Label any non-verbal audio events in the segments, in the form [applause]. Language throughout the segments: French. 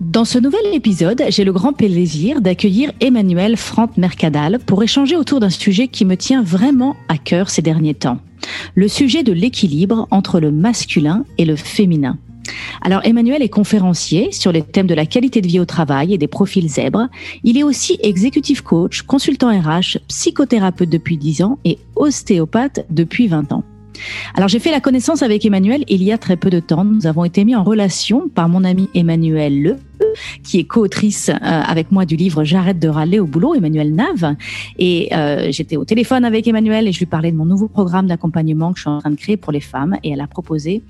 Dans ce nouvel épisode, j'ai le grand plaisir d'accueillir Emmanuel Franck Mercadal pour échanger autour d'un sujet qui me tient vraiment à cœur ces derniers temps. Le sujet de l'équilibre entre le masculin et le féminin. Alors Emmanuel est conférencier sur les thèmes de la qualité de vie au travail et des profils zèbres. Il est aussi exécutif coach, consultant RH, psychothérapeute depuis 10 ans et ostéopathe depuis 20 ans. Alors j'ai fait la connaissance avec Emmanuel il y a très peu de temps. Nous avons été mis en relation par mon ami Emmanuel Le, qui est co-autrice euh, avec moi du livre J'arrête de râler au boulot, Emmanuel Nave. Et euh, j'étais au téléphone avec Emmanuel et je lui parlais de mon nouveau programme d'accompagnement que je suis en train de créer pour les femmes. Et elle a proposé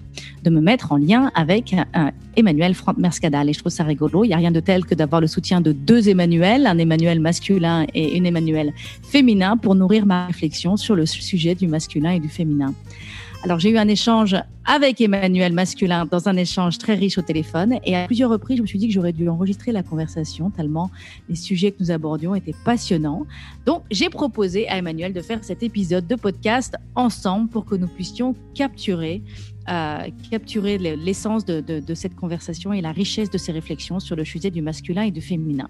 de me mettre en lien avec euh, Emmanuel Franck Mercadal. Et je trouve ça rigolo. Il n'y a rien de tel que d'avoir le soutien de deux Emmanuel, un Emmanuel masculin et une Emmanuel féminin pour nourrir ma réflexion sur le sujet du masculin et du féminin. Alors j'ai eu un échange avec Emmanuel masculin dans un échange très riche au téléphone et à plusieurs reprises je me suis dit que j'aurais dû enregistrer la conversation tellement les sujets que nous abordions étaient passionnants. Donc j'ai proposé à Emmanuel de faire cet épisode de podcast ensemble pour que nous puissions capturer euh, capturer l'essence de, de cette conversation et la richesse de ces réflexions sur le sujet du masculin et du féminin.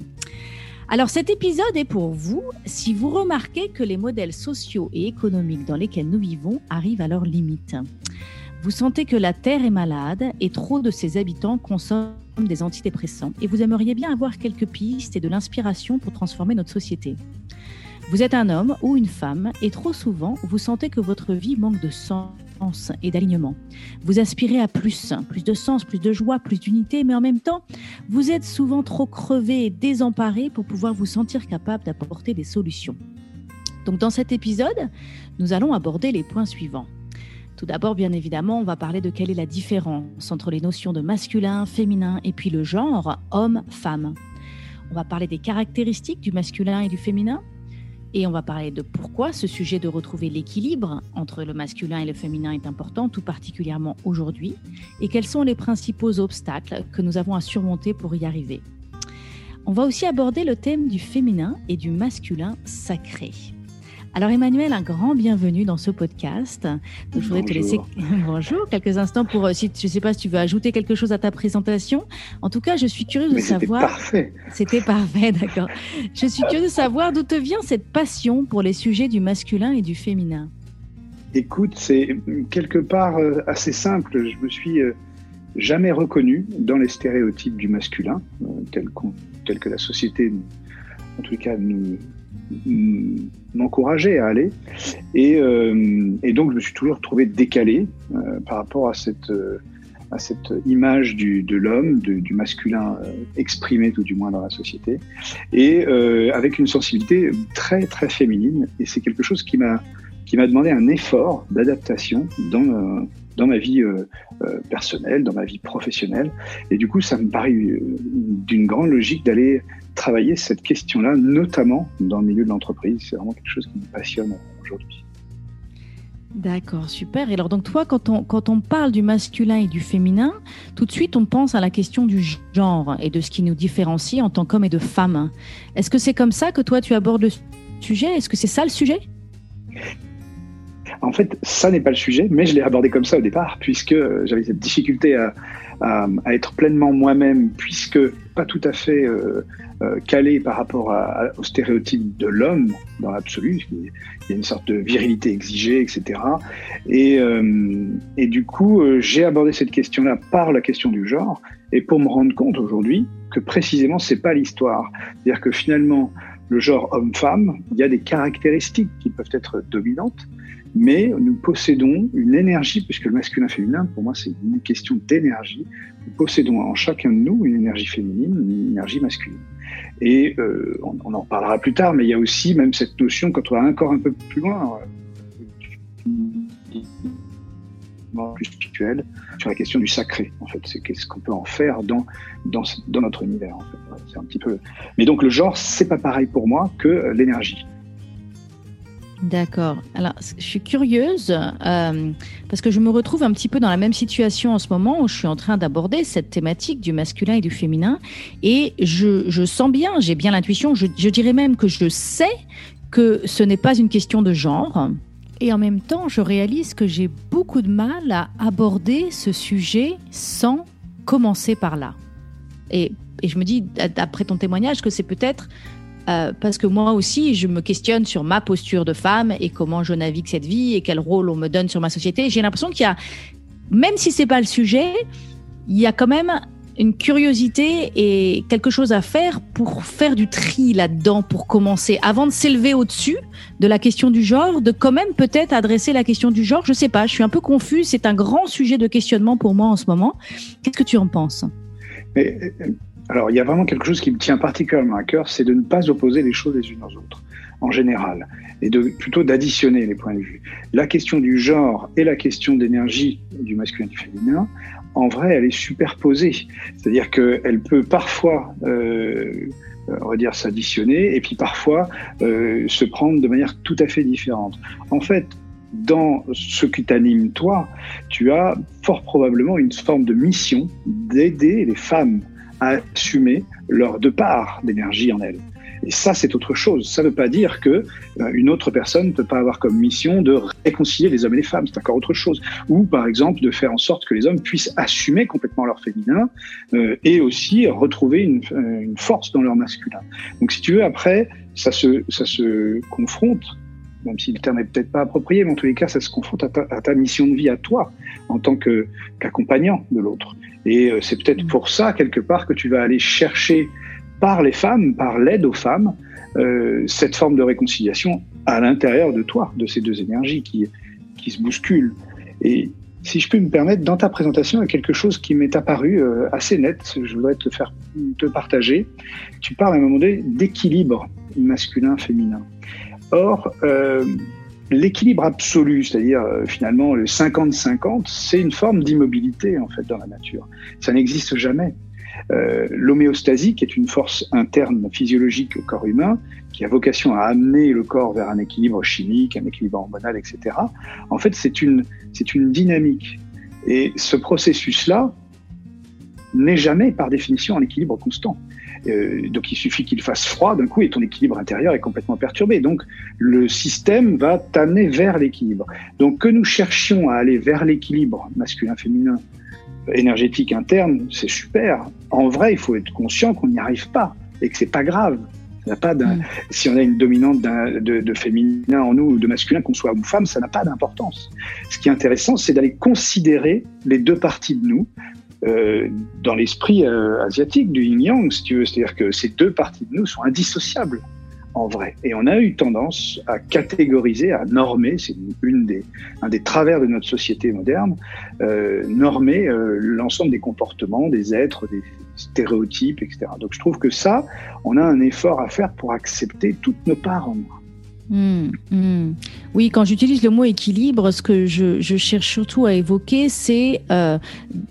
Alors cet épisode est pour vous si vous remarquez que les modèles sociaux et économiques dans lesquels nous vivons arrivent à leurs limites. Vous sentez que la Terre est malade et trop de ses habitants consomment des antidépressants et vous aimeriez bien avoir quelques pistes et de l'inspiration pour transformer notre société. Vous êtes un homme ou une femme et trop souvent vous sentez que votre vie manque de sens et d'alignement. Vous aspirez à plus, plus de sens, plus de joie, plus d'unité, mais en même temps, vous êtes souvent trop crevé et désemparé pour pouvoir vous sentir capable d'apporter des solutions. Donc dans cet épisode, nous allons aborder les points suivants. Tout d'abord, bien évidemment, on va parler de quelle est la différence entre les notions de masculin, féminin et puis le genre homme-femme. On va parler des caractéristiques du masculin et du féminin, et on va parler de pourquoi ce sujet de retrouver l'équilibre entre le masculin et le féminin est important, tout particulièrement aujourd'hui, et quels sont les principaux obstacles que nous avons à surmonter pour y arriver. On va aussi aborder le thème du féminin et du masculin sacré. Alors Emmanuel, un grand bienvenue dans ce podcast. je voudrais te laisser bonjour [laughs] quelques instants pour euh, si je ne sais pas si tu veux ajouter quelque chose à ta présentation. En tout cas, je suis curieuse de savoir. C'était parfait. C'était parfait, [laughs] d'accord. Je suis curieuse de savoir d'où te vient cette passion pour les sujets du masculin et du féminin. Écoute, c'est quelque part euh, assez simple. Je me suis euh, jamais reconnu dans les stéréotypes du masculin, tels, que la société, en tout cas, nous, m'encourageait à aller. Et, euh, et, donc, je me suis toujours trouvé décalé euh, par rapport à cette, euh, à cette image du, de l'homme, du masculin exprimé tout du moins dans la société, et avec une sensibilité très, très féminine. Et c'est quelque chose qui m'a qui m'a demandé un effort d'adaptation dans, dans ma vie personnelle, dans ma vie professionnelle. Et du coup, ça me paraît d'une grande logique d'aller travailler cette question-là, notamment dans le milieu de l'entreprise. C'est vraiment quelque chose qui me passionne aujourd'hui. D'accord, super. Et alors donc toi, quand on, quand on parle du masculin et du féminin, tout de suite on pense à la question du genre et de ce qui nous différencie en tant qu'homme et de femme. Est-ce que c'est comme ça que toi tu abordes le sujet? Est-ce que c'est ça le sujet? En fait, ça n'est pas le sujet, mais je l'ai abordé comme ça au départ, puisque j'avais cette difficulté à, à, être pleinement moi-même, puisque pas tout à fait euh, euh, calé par rapport à, au stéréotype de l'homme dans l'absolu. Il y a une sorte de virilité exigée, etc. Et, euh, et du coup, j'ai abordé cette question-là par la question du genre, et pour me rendre compte aujourd'hui que précisément c'est pas l'histoire. C'est-à-dire que finalement, le genre homme-femme, il y a des caractéristiques qui peuvent être dominantes, mais nous possédons une énergie, puisque le masculin-féminin, pour moi, c'est une question d'énergie. Nous possédons en chacun de nous une énergie féminine, une énergie masculine. Et euh, on, en parlera plus tard, mais il y a aussi même cette notion, quand on va encore un peu plus loin, plus spirituel, sur la question du sacré. En fait, c'est qu'est-ce qu'on peut en faire dans, dans, dans notre univers. En fait. c'est un petit peu. Mais donc le genre, c'est pas pareil pour moi que l'énergie. D'accord. Alors, je suis curieuse euh, parce que je me retrouve un petit peu dans la même situation en ce moment où je suis en train d'aborder cette thématique du masculin et du féminin. Et je, je sens bien, j'ai bien l'intuition, je, je dirais même que je sais que ce n'est pas une question de genre. Et en même temps, je réalise que j'ai beaucoup de mal à aborder ce sujet sans commencer par là. Et, et je me dis, d'après ton témoignage, que c'est peut-être euh, parce que moi aussi, je me questionne sur ma posture de femme et comment je navigue cette vie et quel rôle on me donne sur ma société. J'ai l'impression qu'il y a, même si c'est pas le sujet, il y a quand même une curiosité et quelque chose à faire pour faire du tri là-dedans, pour commencer, avant de s'élever au-dessus de la question du genre, de quand même peut-être adresser la question du genre. Je sais pas, je suis un peu confuse. C'est un grand sujet de questionnement pour moi en ce moment. Qu'est-ce que tu en penses? Alors, il y a vraiment quelque chose qui me tient particulièrement à cœur, c'est de ne pas opposer les choses les unes aux autres, en général, et de plutôt d'additionner les points de vue. La question du genre et la question d'énergie du masculin et du féminin, en vrai, elle est superposée. C'est-à-dire qu'elle peut parfois, euh, on va dire, s'additionner, et puis parfois euh, se prendre de manière tout à fait différente. En fait, dans ce qui t'anime toi, tu as fort probablement une forme de mission d'aider les femmes assumer leur de part d'énergie en elles. Et ça, c'est autre chose. Ça ne veut pas dire que euh, une autre personne ne peut pas avoir comme mission de réconcilier les hommes et les femmes. C'est encore autre chose. Ou, par exemple, de faire en sorte que les hommes puissent assumer complètement leur féminin euh, et aussi retrouver une, euh, une, force dans leur masculin. Donc, si tu veux, après, ça se, ça se confronte. Même si le terme n'est peut-être pas approprié, mais en tous les cas, ça se confronte à ta, à ta mission de vie, à toi, en tant qu'accompagnant de l'autre. Et euh, c'est peut-être pour ça, quelque part, que tu vas aller chercher par les femmes, par l'aide aux femmes, euh, cette forme de réconciliation à l'intérieur de toi, de ces deux énergies qui, qui se bousculent. Et si je peux me permettre, dans ta présentation, il y a quelque chose qui m'est apparu euh, assez net, je voudrais te faire te partager. Tu parles à un moment donné d'équilibre masculin-féminin. Or, euh, l'équilibre absolu, c'est-à-dire euh, finalement le 50-50, c'est une forme d'immobilité en fait dans la nature. Ça n'existe jamais. Euh, L'homéostasie, qui est une force interne physiologique au corps humain, qui a vocation à amener le corps vers un équilibre chimique, un équilibre hormonal, etc. En fait, c'est une, une dynamique. Et ce processus-là n'est jamais, par définition, en équilibre constant. Euh, donc il suffit qu'il fasse froid d'un coup et ton équilibre intérieur est complètement perturbé. Donc le système va t'amener vers l'équilibre. Donc que nous cherchions à aller vers l'équilibre masculin-féminin énergétique interne, c'est super. En vrai, il faut être conscient qu'on n'y arrive pas et que c'est pas grave. Ça pas mm. Si on a une dominante de, de, féminin en nous ou de masculin, qu'on soit homme ou femme, ça n'a pas d'importance. Ce qui est intéressant, c'est d'aller considérer les deux parties de nous euh, dans l'esprit euh, asiatique du yin-yang, si tu veux. C'est-à-dire que ces deux parties de nous sont indissociables en vrai. Et on a eu tendance à catégoriser, à normer, c'est une des, un des travers de notre société moderne, euh, normer euh, l'ensemble des comportements, des êtres, des stéréotypes, etc. Donc je trouve que ça, on a un effort à faire pour accepter toutes nos parts en nous. Hmm, hmm. Oui, quand j'utilise le mot équilibre, ce que je, cherche surtout à évoquer, c'est euh,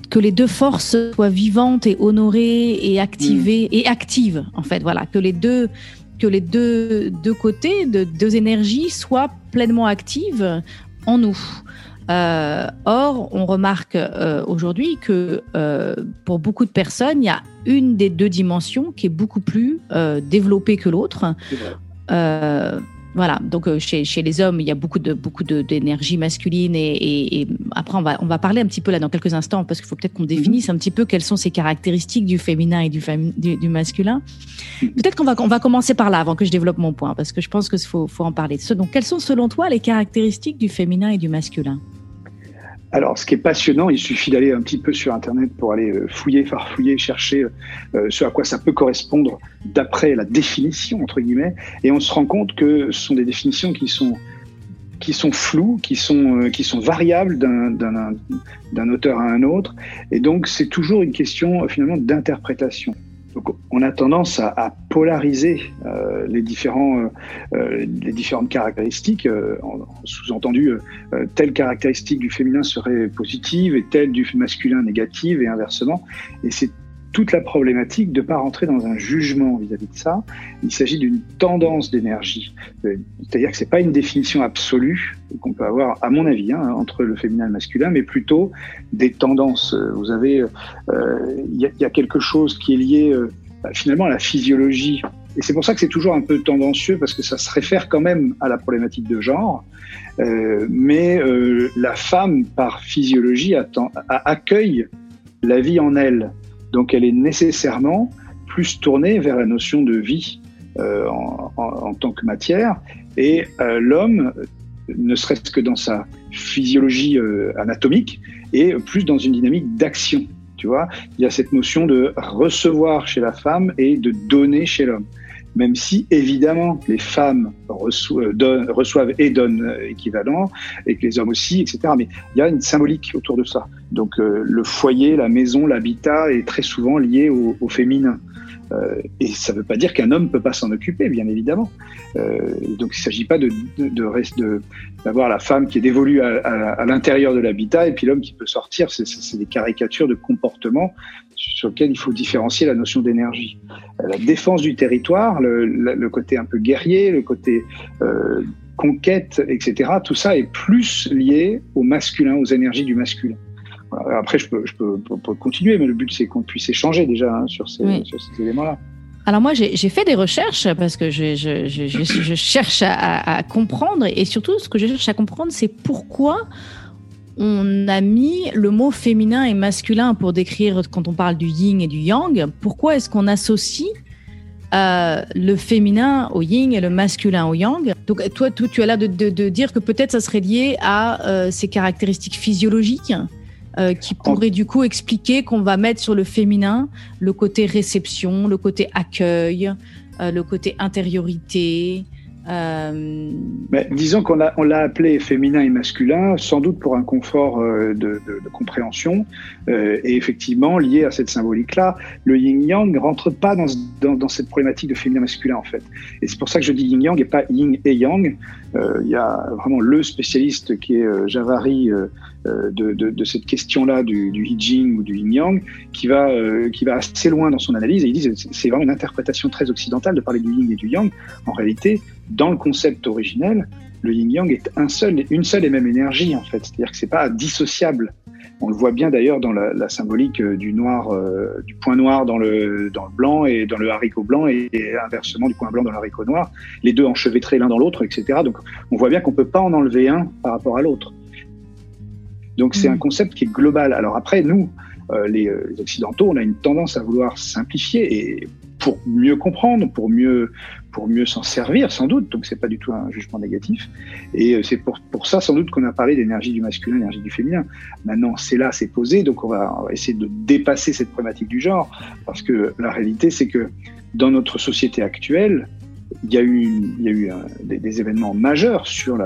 que les deux forces soient vivantes et honorées et activées hmm. et actives, en fait. Voilà, que les deux que les deux, deux côtés, de, deux énergies soient pleinement actives en nous. Euh, or, on remarque euh, aujourd'hui que pour beaucoup de personnes, il y a une des deux dimensions qui est beaucoup plus développée que l'autre. Voilà, donc euh, chez, chez, les hommes, il y a beaucoup de beaucoup d'énergie masculine et, et, après on va on va parler un petit peu là dans quelques instants parce qu'il faut peut-être qu'on mhm. définisse un petit peu quelles sont ces caractéristiques du féminin et du, du, masculin. Mhm. Peut-être qu'on va on va commencer par là avant que je développe mon point parce que je pense qu'il faut faut en parler. Donc quelles sont selon toi les caractéristiques du féminin et du masculin? Alors, ce qui est passionnant, il suffit d'aller un petit peu sur Internet pour aller euh, fouiller, farfouiller, chercher euh, ce à quoi ça peut correspondre d'après la définition, entre guillemets, et on se rend compte que ce sont des définitions qui sont qui sont floues, qui sont, euh, qui sont variables d'un auteur à un autre. Et donc, c'est toujours une question finalement d'interprétation. On a tendance à, polariser euh, les, différents, euh, euh, les différentes caractéristiques. Sous-entendu, telle caractéristique du féminin serait positive et telle du masculin négative et inversement. Et c'est toute la problématique de ne pas rentrer dans un jugement vis-à-vis de ça. Il s'agit d'une tendance d'énergie. C'est-à-dire que ce n'est pas une définition absolue qu'on peut avoir, à mon avis, hein, entre le féminin et le masculin, mais plutôt des tendances. Vous avez, il y, a quelque chose qui est lié bah, finalement la physiologie. Et c'est pour ça que c'est toujours un peu tendancieux, parce que ça se réfère quand même à la problématique de genre. Euh, mais euh, la femme, par physiologie, accueille la vie en elle. Donc elle est nécessairement plus tournée vers la notion de vie euh, en, tant que matière. Et l'homme, ne serait-ce que dans sa physiologie anatomique, est plus dans une dynamique d'action. Il y a cette notion de recevoir chez la femme et de donner chez l'homme. Même si, évidemment, les femmes reçoivent, donnent, reçoivent et donnent euh, équivalent, et que les hommes aussi, etc. Mais il y a une symbolique autour de ça. Donc, euh, le foyer, la maison, l'habitat est très souvent lié au féminin. Euh, et ça ne veut pas dire qu'un homme ne peut pas s'en occuper, bien évidemment. Euh, donc il ne s'agit pas de, de, d'avoir la femme qui est dévolue à, à, l'intérieur de l'habitat et puis l'homme qui peut sortir. C'est, des caricatures de comportement sur lesquels il faut différencier la notion d'énergie. Euh, la défense du territoire, le, le côté un peu guerrier, le côté euh, conquête, etc., tout ça est plus lié au masculin, aux énergies du masculin. Après, je peux, je peux, continuer, mais le but, c'est qu'on puisse échanger déjà hein, sur ces, ces éléments-là. Alors moi, j'ai fait des recherches parce que je, je, je, je cherche à, à, comprendre et surtout, ce que je cherche à comprendre, c'est pourquoi on a mis le mot féminin et masculin pour décrire quand on parle du yin et du yang. Pourquoi est-ce qu'on associe euh, le féminin au yin et le masculin au yang? Donc toi, toi tu as l'air de, de, de, dire que peut-être ça serait lié à euh, ces caractéristiques physiologiques euh, qui pourrait du coup expliquer qu'on va mettre sur le féminin le côté réception, le côté accueil, euh, le côté intériorité, euh... Disons qu'on l'a appelé féminin et masculin, sans doute pour un confort euh, de, compréhension, euh, et effectivement lié à cette symbolique-là. Le yin-yang ne rentre pas dans, cette problématique de féminin-masculin en fait. Et c'est pour ça que je dis yin-yang et pas yin et yang. Il y a vraiment le spécialiste qui est Javari de, cette question-là du, du Jing ou du yin-yang, qui va assez loin dans son analyse et il dit c'est vraiment une interprétation très occidentale de parler du yin et du yang. En réalité, dans le concept originel, le yin-yang est un seul, une seule et même énergie, en fait. C'est-à-dire que c'est pas dissociable. On le voit bien d'ailleurs dans la, la, symbolique du noir, euh, du point noir dans le, dans le blanc et dans le haricot blanc et, et inversement du point blanc dans le haricot noir, les deux enchevêtrés l'un dans l'autre, etc. Donc on voit bien qu'on peut pas en enlever un par rapport à l'autre. Donc c'est mmh. un concept qui est global. Alors après, nous, euh, les, euh, les, Occidentaux, on a une tendance à vouloir simplifier et pour mieux comprendre, pour mieux, pour mieux s'en servir, sans doute. Donc, c'est pas du tout un jugement négatif. Et euh, c'est pour, ça, sans doute, qu'on a parlé d'énergie du masculin, d'énergie du féminin. Maintenant, c'est là, c'est posé. Donc, on va, essayer de dépasser cette problématique du genre. Parce que la réalité, c'est que dans notre société actuelle, il y a eu, il y a eu un, des, événements majeurs sur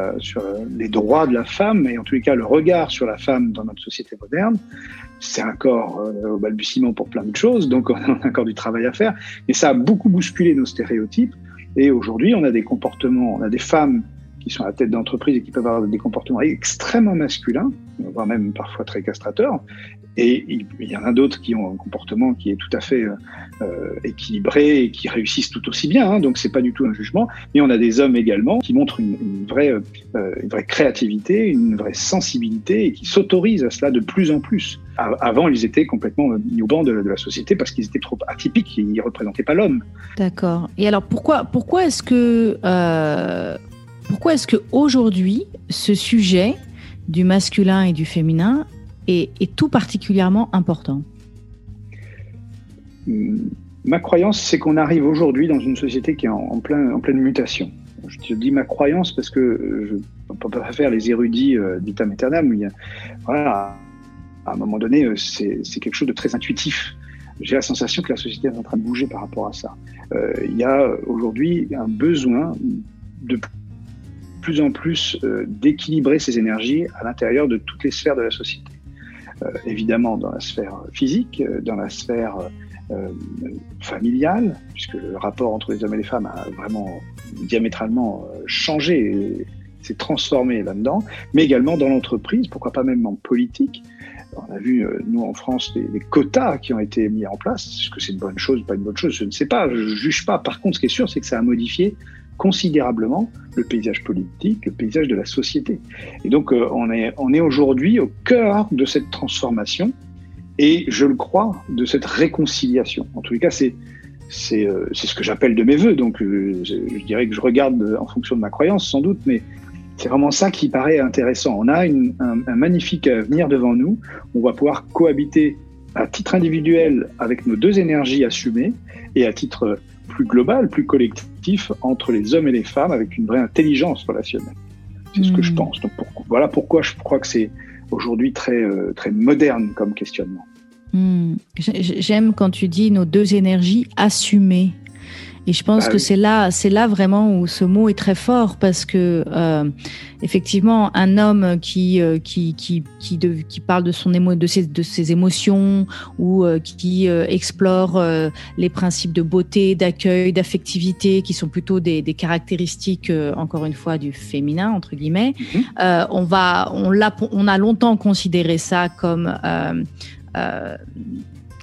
les droits de la femme et en tous les cas le regard sur la femme dans notre société moderne. C'est encore euh, au balbutiement pour plein de choses, donc [laughs] on a encore du travail à faire. Mais ça a beaucoup bousculé nos stéréotypes. Et aujourd'hui, on a des comportements, on a des femmes qui sont à la tête d'entreprise et qui peuvent avoir des comportements extrêmement masculins, voire même parfois très castrateurs. Et il, y en a d'autres qui ont un comportement qui est tout à fait euh, équilibré et qui réussissent tout aussi bien. Hein, donc c'est pas du tout un jugement. Mais on a des hommes également qui montrent une, vraie, euh, vraie créativité, une vraie sensibilité et qui s'autorisent à cela de plus en plus. Avant, ils étaient complètement mis au banc de, la société parce qu'ils étaient trop atypiques, ils ne représentaient pas l'homme. D'accord. Et alors pourquoi, pourquoi est-ce que euh, pourquoi est-ce qu'aujourd'hui, ce sujet du masculin et du féminin est, tout particulièrement important? Ma croyance, c'est qu'on arrive aujourd'hui dans une société qui est en, plein, en pleine mutation. Je te dis ma croyance parce que je ne peux pas faire les érudits euh, d'Itam Eternam. Mais voilà, à un moment donné, euh, c'est quelque chose de très intuitif. J'ai la sensation que la société est en train de bouger par rapport à ça. Euh, il y a aujourd'hui un besoin de plus en plus euh, d'équilibrer ces énergies à l'intérieur de toutes les sphères de la société. Euh, évidemment dans la sphère physique, euh, dans la sphère familiale, puisque le rapport entre les hommes et les femmes a vraiment diamétralement changé, s'est transformé là-dedans, mais également dans l'entreprise, pourquoi pas même en politique. On a vu, nous en France, les, quotas qui ont été mis en place. Est-ce que c'est une bonne chose, pas une bonne chose? Je ne sais pas, je ne juge pas. Par contre, ce qui est sûr, c'est que ça a modifié considérablement le paysage politique, le paysage de la société. Et donc, euh, on est, on est aujourd'hui au cœur de cette transformation et, je le crois, de cette réconciliation. En tous les cas, c'est c'est euh, ce que j'appelle de mes voeux. Donc, euh, je, dirais que je regarde en fonction de ma croyance, sans doute, mais c'est vraiment ça qui paraît intéressant. On a un, un, magnifique avenir devant nous. On va pouvoir cohabiter à titre individuel avec nos deux énergies assumées et à titre plus global, plus collectif entre les hommes et les femmes avec une vraie intelligence relationnelle. C'est ce que je hmm. pense. Donc voilà pourquoi je crois que c'est aujourd'hui très, euh, très moderne comme questionnement. Hmm. J'aime quand tu dis nos deux énergies assumées. Et je pense ah que c'est là, c'est là vraiment où ce mot est très fort parce que euh, effectivement, un homme qui euh, qui qui qui, de, qui parle de son émo, de ses de ses émotions ou euh, qui euh, explore les principes de beauté, d'accueil, d'affectivité, qui sont plutôt des, des caractéristiques encore une fois du féminin entre guillemets. Mm-hmm. on va, on l'a, on a longtemps considéré ça comme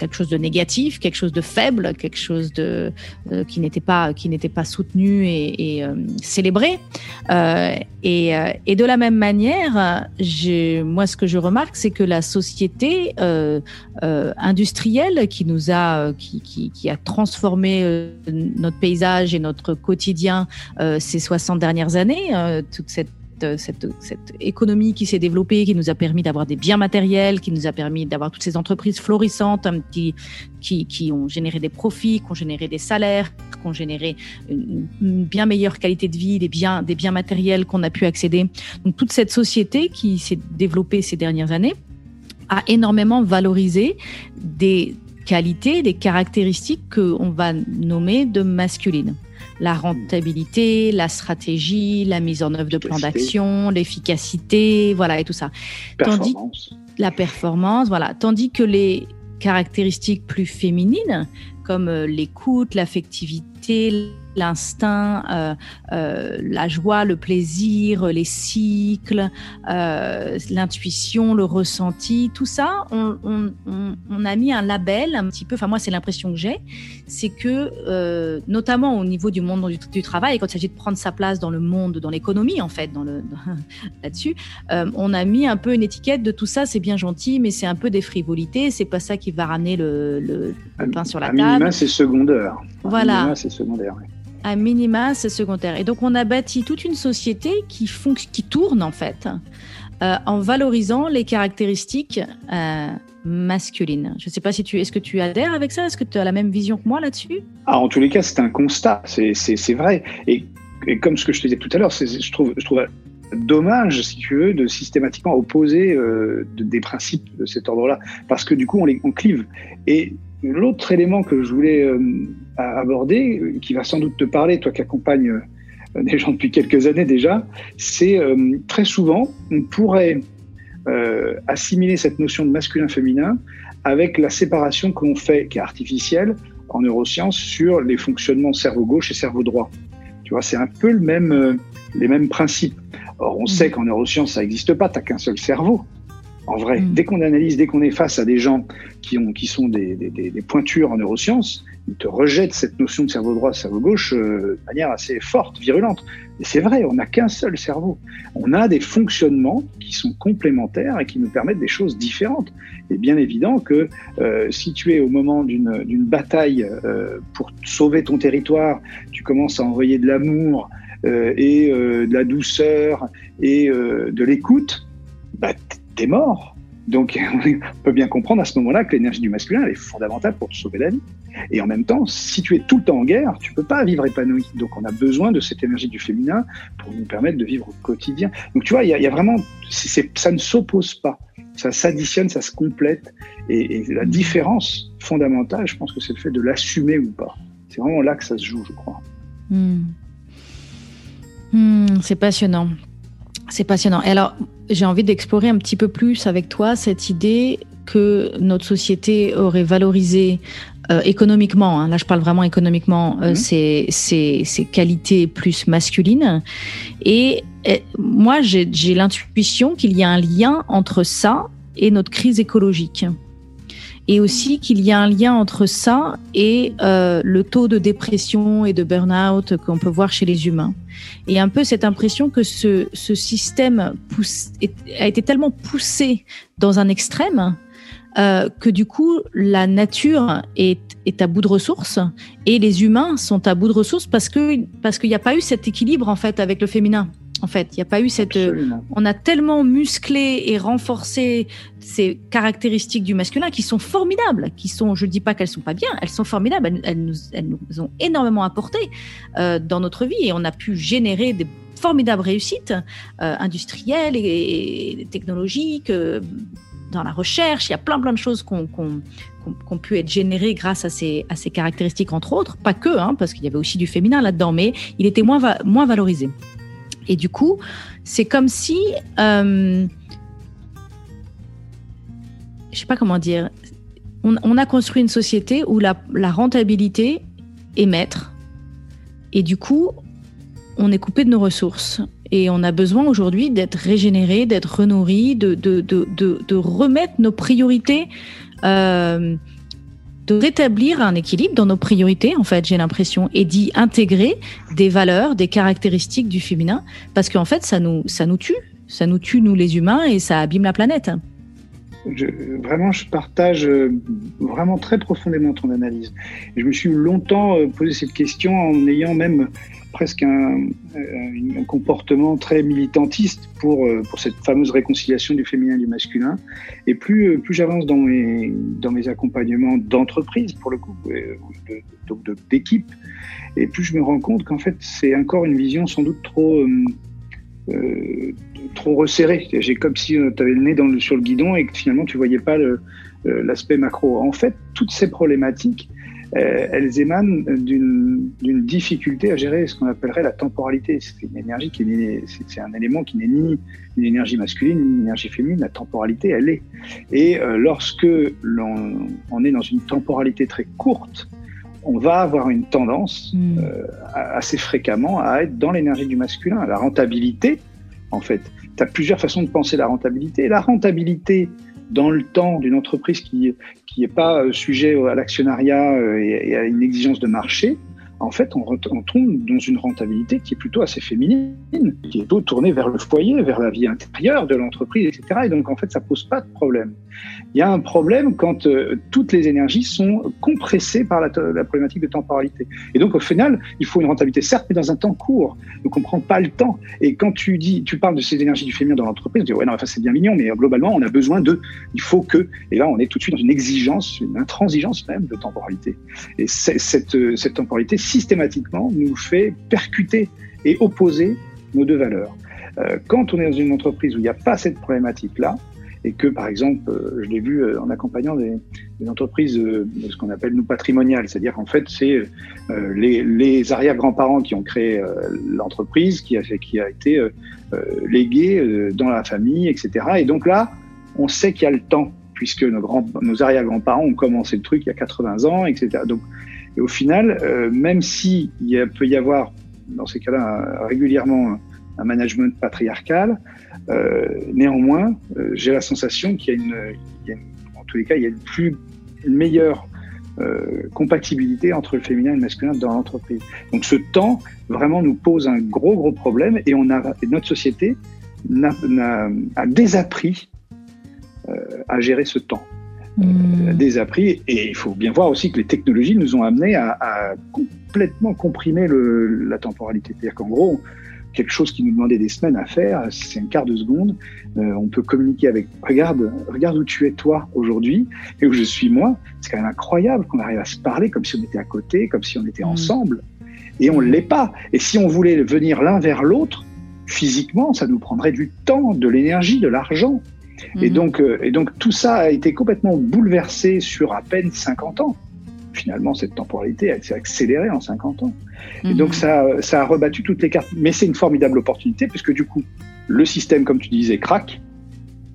quelque chose de négatif, quelque chose de faible, quelque chose de euh, qui n'était pas qui n'était pas soutenu et, euh, célébré. Euh, et, de la même manière, moi ce que je remarque, c'est que la société industrielle qui nous a qui, qui a transformé notre paysage et notre quotidien ces 60 dernières années, toute cette euh, cette, économie qui s'est développée, qui nous a permis d'avoir des biens matériels, qui nous a permis d'avoir toutes ces entreprises florissantes qui, ont généré des profits, qui ont généré des salaires, qui ont généré une, bien meilleure qualité de vie, des biens, des biens matériels qu'on a pu accéder. Donc toute cette société qui s'est développée ces dernières années a énormément valorisé des qualités, des caractéristiques qu'on va nommer de masculines la rentabilité, la stratégie, la mise en œuvre de plans d'action, l'efficacité, voilà, et tout ça. Tandis, la performance, voilà. Tandis que les caractéristiques plus féminines, comme euh, l'écoute, l'affectivité, l'instinct, euh, euh, la joie, le plaisir, les cycles, euh, l'intuition, le ressenti, tout ça, on, on, on, a mis un label un petit peu, enfin moi c'est l'impression que j'ai, c'est que notamment au niveau du monde du, du travail, quand il s'agit de prendre sa place dans le monde, dans l'économie en fait, dans le [laughs] là-dessus, on a mis un peu une étiquette de tout ça, c'est bien gentil, mais c'est un peu des frivolités, c'est pas ça qui va ramener le, le, pain sur la table. Minima, c'est secondaire. Voilà. c'est secondaire. À minima, secondaire. Et donc, on a bâti toute une société qui, qui tourne, en fait, euh, en valorisant les caractéristiques euh, masculines. Je ne sais pas si tu... Est-ce que tu adhères avec ça? Est-ce que tu as la même vision que moi là-dessus? Ah, En tous les cas, c'est un constat. C'est vrai. Et, comme ce que je te disais tout à l'heure, je trouve, je trouve dommage, si tu veux, de systématiquement opposer euh, des principes de cet ordre-là, parce que du coup, on les on clive. Et l'autre élément que je voulais euh, aborder, qui va sans doute te parler, toi qui accompagnes euh, des gens depuis quelques années déjà, c'est euh, très souvent, on pourrait assimiler cette notion de masculin-féminin avec la séparation que l'on fait, qui est artificielle, en neurosciences, sur les fonctionnements cerveau gauche et cerveau droit. Tu vois, c'est un peu le même, les mêmes principes. Or, on mmh. sait qu'en neurosciences, ça n'existe pas, tu n'as qu'un seul cerveau. En vrai, mm. dès qu'on analyse, dès qu'on est face à des gens qui, ont, qui sont des, des, des, pointures en neurosciences, ils te rejettent cette notion de cerveau droit, cerveau gauche euh, de manière assez forte, virulente. Et c'est vrai, on n'a qu'un seul cerveau. On a des fonctionnements qui sont complémentaires et qui nous permettent des choses différentes. Et bien évident que euh, si tu es au moment d'une bataille euh, pour sauver ton territoire, tu commences à envoyer de l'amour euh, et euh, de la douceur et de l'écoute, bah, mort. Donc, [laughs] on peut bien comprendre à ce moment-là que l'énergie du masculin, elle est fondamentale pour sauver la vie. Et en même temps, si tu es tout le temps en guerre, tu peux pas vivre épanoui. Donc, on a besoin de cette énergie du féminin pour nous permettre de vivre au quotidien. Donc, tu vois, il y, a vraiment, ça ne s'oppose pas. Ça s'additionne, ça se complète. Et, la différence fondamentale, je pense que c'est le fait de l'assumer ou pas. C'est vraiment là que ça se joue, je crois. Hmm. Hmm, c'est passionnant. C'est passionnant. Et alors, j'ai envie d'explorer un petit peu plus avec toi cette idée que notre société aurait valorisé euh, économiquement, hein, là je parle vraiment économiquement, euh, mhm. qualités plus masculines. Et, moi, j'ai l'intuition qu'il y a un lien entre ça et notre crise écologique. Et aussi qu'il y a un lien entre ça et euh, le taux de dépression et de burn-out qu'on peut voir chez les humains. Et un peu cette impression que ce, ce système pousse, a été tellement poussé dans un extrême euh, que du coup la nature est, est, à bout de ressources et les humains sont à bout de ressources parce que parce qu'il n'y a pas eu cet équilibre en fait avec le féminin. En fait, il n'y a pas eu cette. On a tellement musclé et renforcé ces caractéristiques du masculin qui sont formidables, qui sont. Je dis pas qu'elles sont pas bien, elles sont formidables. Elles, nous, elles nous, ont énormément apporté euh, dans notre vie et on a pu générer des formidables réussites euh, industrielles et, et technologiques. Dans la recherche, il y a plein plein de choses qu'on qu'on pu être générées grâce à ces, caractéristiques, entre autres. Pas que, hein, parce qu'il y avait aussi du féminin là-dedans, mais il était moins, valorisé. Et du coup, c'est comme si, euh, je sais pas comment dire, on, a construit une société où la rentabilité est maître. Et du coup, on est coupé de nos ressources. Et on a besoin aujourd'hui d'être régénéré, d'être renourri, de, de, de, de, remettre nos priorités, euh, de rétablir un équilibre dans nos priorités, en fait, j'ai l'impression, et d'y intégrer des valeurs, des caractéristiques du féminin, parce qu'en fait, ça nous, ça nous tue. Ça nous tue, nous les humains, et ça abîme la planète. Vraiment, je partage euh, vraiment très profondément ton analyse. Je me suis longtemps euh, posé cette question en ayant même presque un, un, comportement très militantiste pour, euh, pour cette fameuse réconciliation du féminin et du masculin. Et plus, euh, plus j'avance dans mes, dans mes accompagnements d'entreprise, pour le coup, donc d'équipe, et plus je me rends compte qu'en fait, c'est encore une vision sans doute trop, euh, trop resserrée. J'ai comme si tu avais le nez dans le, sur le guidon et que finalement tu voyais pas l'aspect macro. En fait, toutes ces problématiques, euh, elles émanent d'une difficulté à gérer ce qu'on appellerait la temporalité. C'est une énergie qui est, c'est un élément qui n'est ni une énergie masculine ni une énergie féminine. La temporalité, elle est. Et euh, lorsque l'on on est dans une temporalité très courte, on va avoir une tendance hmm. euh, assez fréquemment à être dans l'énergie du masculin. La rentabilité, en fait, tu as plusieurs façons de penser la rentabilité. La rentabilité, dans le temps d'une entreprise qui qui n'est pas euh, sujet à l'actionnariat euh, et, à une exigence de marché, en fait, on, tombe dans une rentabilité qui est plutôt assez féminine, qui est plutôt tournée vers le foyer, vers la vie intérieure de l'entreprise, etc. Et donc, en fait, ça pose pas de problème. Il y a un problème quand euh, toutes les énergies sont compressées par la, problématique de temporalité. Et donc, au final, il faut une rentabilité, certes, mais dans un temps court. Donc, on prend pas le temps. Et quand tu dis, tu parles de ces énergies du féminin dans l'entreprise, on dit, ouais, non, enfin, c'est bien mignon, mais globalement, on a besoin de, il faut que, et là, on est tout de suite dans une exigence, une intransigeance même de temporalité. Et cette, cette temporalité, systématiquement, nous fait percuter et opposer nos deux valeurs. Euh, quand on est dans une entreprise où il n'y a pas cette problématique-là, et que, par exemple, euh, je l'ai vu euh, en accompagnant des, entreprises, euh, ce qu'on appelle nous patrimoniales, c'est-à-dire en fait, c'est les, les arrière-grands-parents qui ont créé l'entreprise, qui a, fait, qui a été léguée dans la famille, etc. Et donc là, on sait qu'il y a le temps, puisque nos, grands, nos arrière-grands-parents ont commencé le truc il y a 80 ans, etc. Donc, et au final, même si il peut y avoir, dans ces cas-là, régulièrement un management patriarcal. Euh, néanmoins, euh, j'ai la sensation qu'il y, a une, en tous les cas, il y a une plus une meilleure euh, compatibilité entre le féminin et le masculin dans l'entreprise. Donc ce temps vraiment nous pose un gros gros problème et on a notre société a, désappris euh, à gérer ce temps. Mmh. désappris et il faut bien voir aussi que les technologies nous ont amené à, à complètement comprimer le, la temporalité. C'est-à-dire qu'en gros, quelque chose qui nous demandait des semaines à faire, c'est un quart de seconde. Euh, on peut communiquer avec. Regarde, regarde où tu es toi aujourd'hui et où je suis moi. C'est quand même incroyable qu'on arrive à se parler comme si on était à côté, comme si on était mmh. ensemble. Et on ne l'est pas. Et si on voulait venir l'un vers l'autre, physiquement, ça nous prendrait du temps, de l'énergie, de l'argent. Et mmh. donc, euh, et donc tout ça a été complètement bouleversé sur à peine 50 ans finalement, cette temporalité, s'est accélérée en 50 ans. Et donc, mhm. ça, ça a rebattu toutes les cartes. Mais c'est une formidable opportunité, puisque du coup, le système, comme tu disais, craque.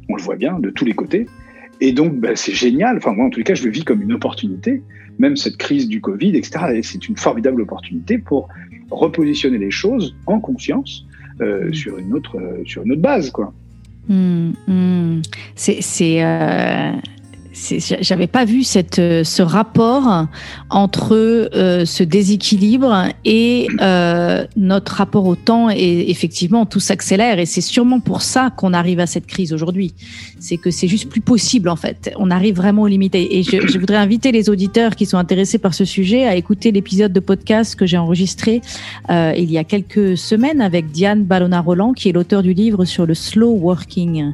On le voit bien de tous les côtés. Et donc, ben, c'est génial. Enfin, moi, en tous les cas, je le vis comme une opportunité, même cette crise du Covid, etc. c'est une formidable opportunité pour repositionner les choses en conscience euh, sur une autre sur une autre base, quoi. Mmh, mmh. C'est j'avais pas vu cette, euh, ce rapport entre euh, ce déséquilibre et euh, notre rapport au temps et effectivement tout s'accélère et c'est sûrement pour ça qu'on arrive à cette crise aujourd'hui. C'est que c'est juste plus possible en fait. On arrive vraiment aux limites et je, je, voudrais inviter les auditeurs qui sont intéressés par ce sujet à écouter l'épisode de podcast que j'ai enregistré euh, il y a quelques semaines avec Diane Ballona-Roland qui est l'auteur du livre sur le slow working.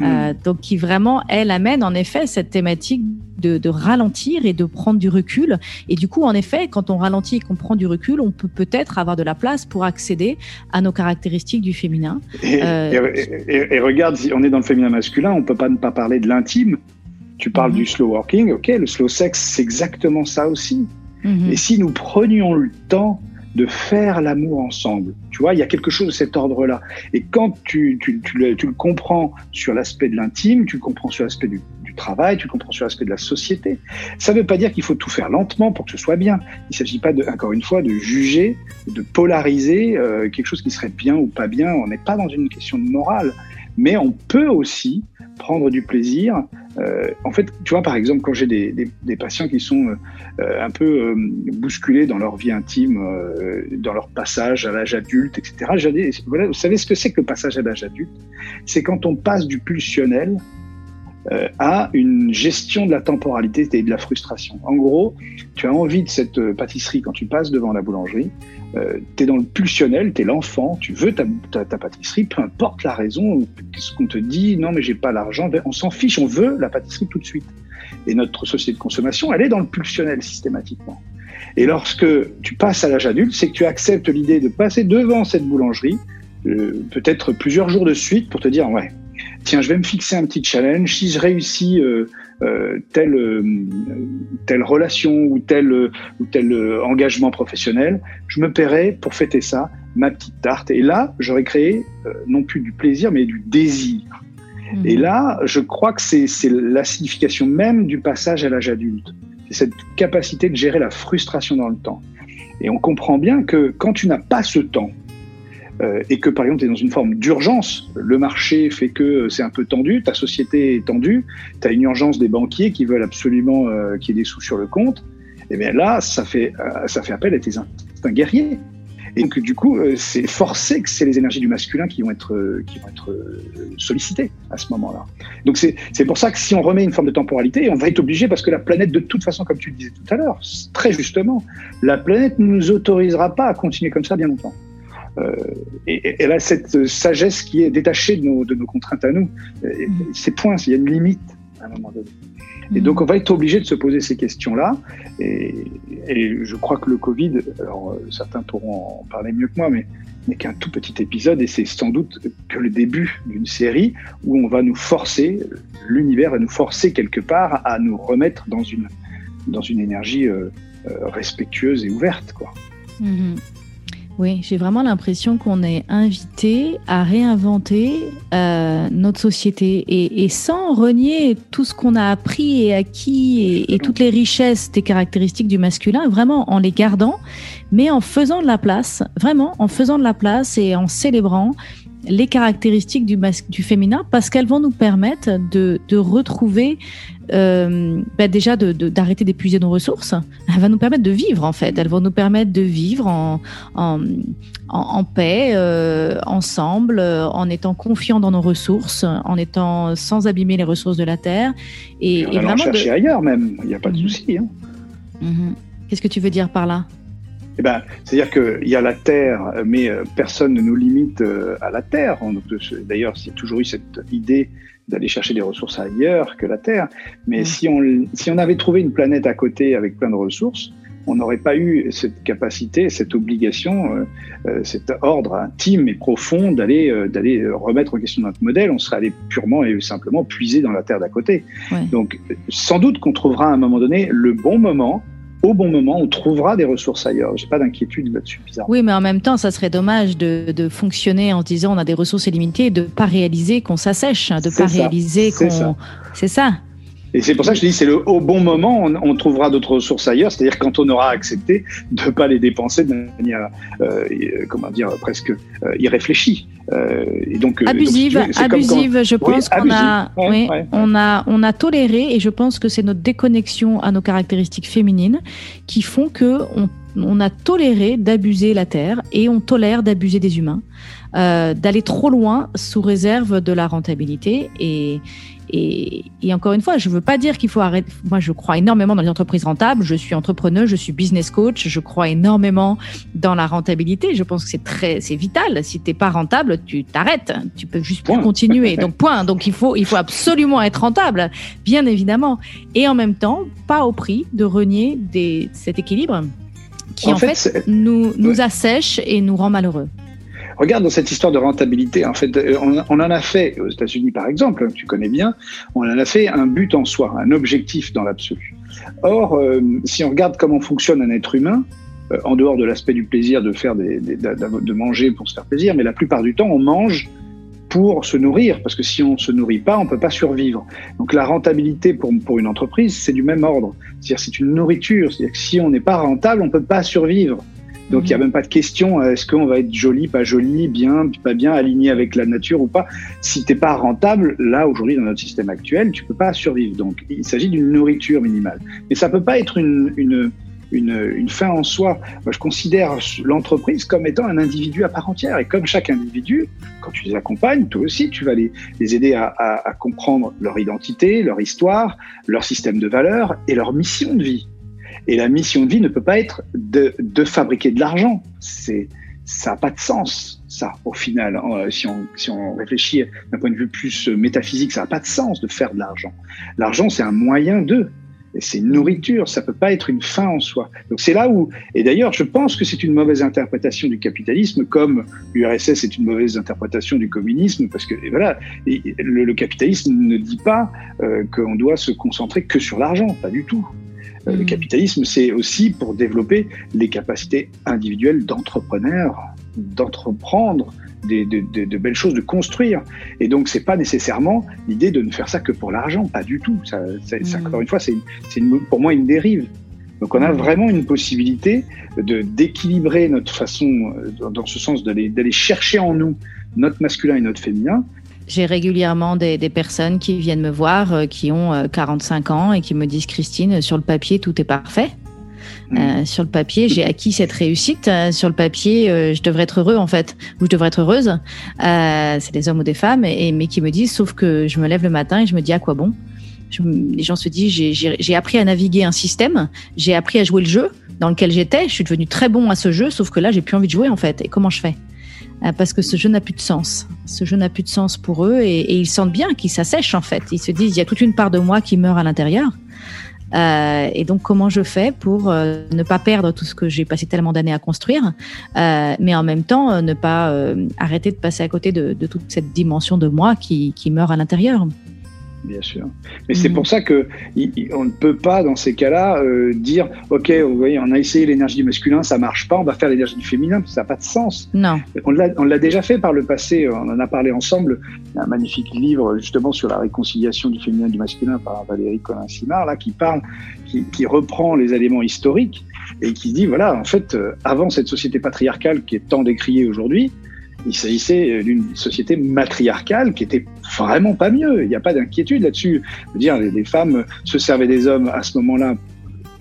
Mm. donc qui vraiment elle amène en effet cette thématique de, ralentir et de prendre du recul. Et du coup, en effet, quand on ralentit et qu'on prend du recul, on peut peut-être avoir de la place pour accéder à nos caractéristiques du féminin. Et, euh, et, regarde, si on est dans le féminin masculin, on peut pas ne pas parler de l'intime. Tu parles mhm. du slow working, ok, le slow sex, c'est exactement ça aussi. Mhm. Et si nous prenions le temps de faire l'amour ensemble. Tu vois, il y a quelque chose de cet ordre-là. Et quand tu, tu, tu, le, tu le comprends sur l'aspect de l'intime, tu le comprends sur l'aspect du, travail, tu comprends sur l'aspect de la société. Ça ne veut pas dire qu'il faut tout faire lentement pour que ce soit bien. Il ne s'agit pas, de, encore une fois, de juger, de polariser euh, quelque chose qui serait bien ou pas bien. On n'est pas dans une question de morale. Mais on peut aussi prendre du plaisir. Euh, en fait, tu vois, par exemple, quand j'ai des, des, patients qui sont euh, un peu bousculés dans leur vie intime, dans leur passage à l'âge adulte, etc. Voilà, vous savez ce que c'est que le passage à l'âge adulte? C'est quand on passe du pulsionnel euh, à une gestion de la temporalité et de la frustration. En gros, tu as envie de cette pâtisserie quand tu passes devant la boulangerie, euh, tu es dans le pulsionnel, tu es l'enfant, tu veux ta, ta, ta, pâtisserie, peu importe la raison, ce qu'on te dit, non mais j'ai pas l'argent, ben, on s'en fiche, on veut la pâtisserie tout de suite. Et notre société de consommation, elle est dans le pulsionnel systématiquement. Et lorsque tu passes à l'âge adulte, c'est que tu acceptes l'idée de passer devant cette boulangerie, euh, peut-être plusieurs jours de suite, pour te dire, ouais, tiens, je vais me fixer un petit challenge, si je réussis... Euh, euh, telle, euh, telle relation ou tel, ou tel engagement professionnel, je me paierai pour fêter ça ma petite tarte. Et là, j'aurais créé non plus du plaisir, mais du désir. Mmh. Et là, je crois que c'est la signification même du passage à l'âge adulte. C'est cette capacité de gérer la frustration dans le temps. Et on comprend bien que quand tu n'as pas ce temps, euh, et que par exemple tu es dans une forme d'urgence, le marché fait que c'est un peu tendu, ta société est tendue, tu as une urgence des banquiers qui veulent absolument euh, qu'il y ait des sous sur le compte, et bien là, ça fait, euh, ça fait appel à tes instincts guerriers. Et donc, du coup, c'est forcé que c'est les énergies du masculin qui vont être, qui vont être sollicitées à ce moment-là. Donc, c'est pour ça que si on remet une forme de temporalité, on va être obligé, parce que la planète, de toute façon, comme tu le disais tout à l'heure, très justement, la planète ne nous autorisera pas à continuer comme ça bien longtemps. Euh, et, elle a cette sagesse qui est détachée de nos, de nos contraintes à nous. Ces points, il y a une limite à un moment donné. Et donc, on va être obligé de se poser ces questions-là. Et, et, je crois que le Covid, alors certains pourront en parler mieux que moi, mais n'est qu'un tout petit épisode et c'est sans doute que le début d'une série où on va nous forcer, l'univers va nous forcer quelque part à nous remettre dans une, dans une énergie euh, euh, respectueuse et ouverte. Quoi. Mm-hmm. Oui, j'ai vraiment l'impression qu'on est invité à réinventer euh, notre société et, et, sans renier tout ce qu'on a appris et acquis et, et, toutes les richesses des caractéristiques du masculin, vraiment en les gardant, mais en faisant de la place, vraiment en faisant de la place et en célébrant les caractéristiques du, du féminin parce qu'elles vont nous permettre de, de retrouver euh, bah déjà d'arrêter de, d'épuiser nos ressources. Elles vont nous permettre de vivre en fait. Elles vont nous permettre de vivre en, en, en, paix, euh, ensemble, en étant confiants dans nos ressources, en étant sans abîmer les ressources de la terre. Et, et, vraiment chercher ailleurs même. Il n'y a pas de souci. Hein. Mhm. Qu'est-ce que tu veux dire par là? Eh ben, c'est-à-dire qu'il y a la Terre, mais euh, personne ne nous limite euh, à la Terre. D'ailleurs, il y a toujours eu cette idée d'aller chercher des ressources ailleurs que la Terre. Mais si, on, si on avait trouvé une planète à côté avec plein de ressources, on n'aurait pas eu cette capacité, cette obligation, euh, euh cet ordre intime et profond d'aller d'aller remettre en question notre modèle. On serait allé purement et simplement puiser dans la terre d'à côté. Ouais. Donc, sans doute qu'on trouvera à un moment donné le bon moment au bon moment, on trouvera des ressources ailleurs. J'ai pas d'inquiétude là-dessus, bizarre. Oui, mais en même temps, ça serait dommage de, de, fonctionner en se disant on a des ressources illimitées et de pas réaliser qu'on s'assèche, hein, de pas réaliser qu'on. C'est ça. Et c'est pour ça que je dis, c'est le au bon moment, on, trouvera d'autres ressources ailleurs, c'est-à-dire quand on aura accepté de ne pas les dépenser de manière, euh, comment dire, presque euh, irréfléchie. Euh, et donc, abusive, abusive. je pense qu'on a, oui, on a, on a toléré, et je pense que c'est notre déconnexion à nos caractéristiques féminines qui font que on, on a toléré d'abuser la terre et on tolère d'abuser des humains, euh, d'aller trop loin sous réserve de la rentabilité et et, encore une fois, je ne veux pas dire qu'il faut arrêter. Moi, je crois énormément dans les entreprises rentables. Je suis entrepreneur, je suis business coach. Je crois énormément dans la rentabilité. Je pense que c'est très, c'est vital. Si t'es pas rentable, tu t'arrêtes. Tu peux juste plus continuer. Donc point. Donc il faut, il faut absolument être rentable, bien évidemment. Et en même temps, pas au prix de renier des, cet équilibre qui en, fait, nous, nous assèche et nous rend malheureux. Regarde dans cette histoire de rentabilité, en fait, euh, on, en a fait aux États-Unis par exemple, tu connais bien, on en a fait un but en soi, un objectif dans l'absolu. Or, euh, si on regarde comment fonctionne un être humain, euh, en dehors de l'aspect du plaisir de faire de manger pour se faire plaisir, mais la plupart du temps, on mange pour se nourrir, parce que si on ne se nourrit pas, on ne peut pas survivre. Donc la rentabilité pour, pour une entreprise, c'est du même ordre. C'est-à-dire c'est une nourriture. C'est-à-dire que si on n'est pas rentable, on ne peut pas survivre. Donc il n'y a mhm. même pas de question, euh, est-ce qu'on va être joli, pas joli, bien, pas bien, aligné avec la nature ou pas. Si t'es pas rentable, là aujourd'hui dans notre système actuel, tu peux pas survivre. Donc il s'agit d'une nourriture minimale. Mais ça peut pas être une, une, une, une fin en soi. Moi, je considère l'entreprise comme étant un individu à part entière. Et comme chaque individu, quand tu les accompagnes, toi aussi, tu vas les, les aider à, à, à comprendre leur identité, leur histoire, leur système de valeurs et leur mission de vie. Et la mission de vie ne peut pas être de, de fabriquer de l'argent. C'est ça n'a pas de sens, ça, au final. Hein, si on, si on réfléchit d'un point de vue plus métaphysique, ça n'a pas de sens de faire de l'argent. L'argent, c'est un moyen de. C'est une nourriture, ça peut pas être une fin en soi. Donc c'est là où, et d'ailleurs, je pense que c'est une mauvaise interprétation du capitalisme, comme l'URSS est une mauvaise interprétation du communisme, parce que voilà, le, capitalisme ne dit pas euh, qu'on doit se concentrer que sur l'argent, pas du tout. Euh, le mm. capitalisme, c'est aussi pour développer les capacités individuelles d'entrepreneurs, d'entreprendre de, belles choses, de construire. Et donc, c'est pas nécessairement l'idée de ne faire ça que pour l'argent, pas du tout. Ça, mm. Encore une fois, c'est pour moi une dérive. Donc, on a mm. vraiment une possibilité de d'équilibrer notre façon, euh, dans ce sens, d'aller chercher en nous notre masculin et notre féminin, j'ai régulièrement des, personnes qui viennent me voir, euh, qui ont 45 euh, ans et qui me disent Christine, sur le papier, tout est parfait. Mm. Euh, sur le papier, j'ai acquis cette réussite. sur le papier, je devrais être heureux en fait, ou je devrais être heureuse. c'est des hommes ou des femmes, et, mais qui me disent, sauf que je me lève le matin et je me dis à quoi bon? les gens se disent, j'ai appris à naviguer un système, j'ai appris à jouer le jeu dans lequel j'étais, je suis devenu très bon à ce jeu, sauf que là, j'ai plus envie de jouer en fait. Et comment je fais? Parce que ce jeu n'a plus de sens. Ce jeu n'a plus de sens pour eux et, ils sentent bien qu'ils s'assèchent en fait. Ils se disent il y a toute une part de moi qui meurt à l'intérieur. Euh, et donc comment je fais pour euh, ne pas perdre tout ce que j'ai passé tellement d'années à construire, euh, mais en même temps ne pas euh, arrêter de passer à côté de, toute cette dimension de moi qui meurt à l'intérieur? Bien sûr. Mais c'est mm. pour ça que on ne peut pas, dans ces cas-là, euh, dire OK, vous voyez, on a essayé l'énergie du masculin, ça marche pas, on va faire l'énergie du féminin, ça n'a pas de sens. Non. On l'a déjà fait par le passé, on en a parlé ensemble. Il y a un magnifique livre, justement, sur la réconciliation du féminin et du masculin par Valérie Colin-Simard, là, qui parle, qui, qui, reprend les éléments historiques et qui dit voilà, en fait, euh, avant cette société patriarcale qui est tant décriée aujourd'hui, il s'agissait d'une société matriarcale qui était vraiment pas mieux. Il n'y a pas d'inquiétude là-dessus. dire, les, femmes se servaient des hommes à ce moment-là,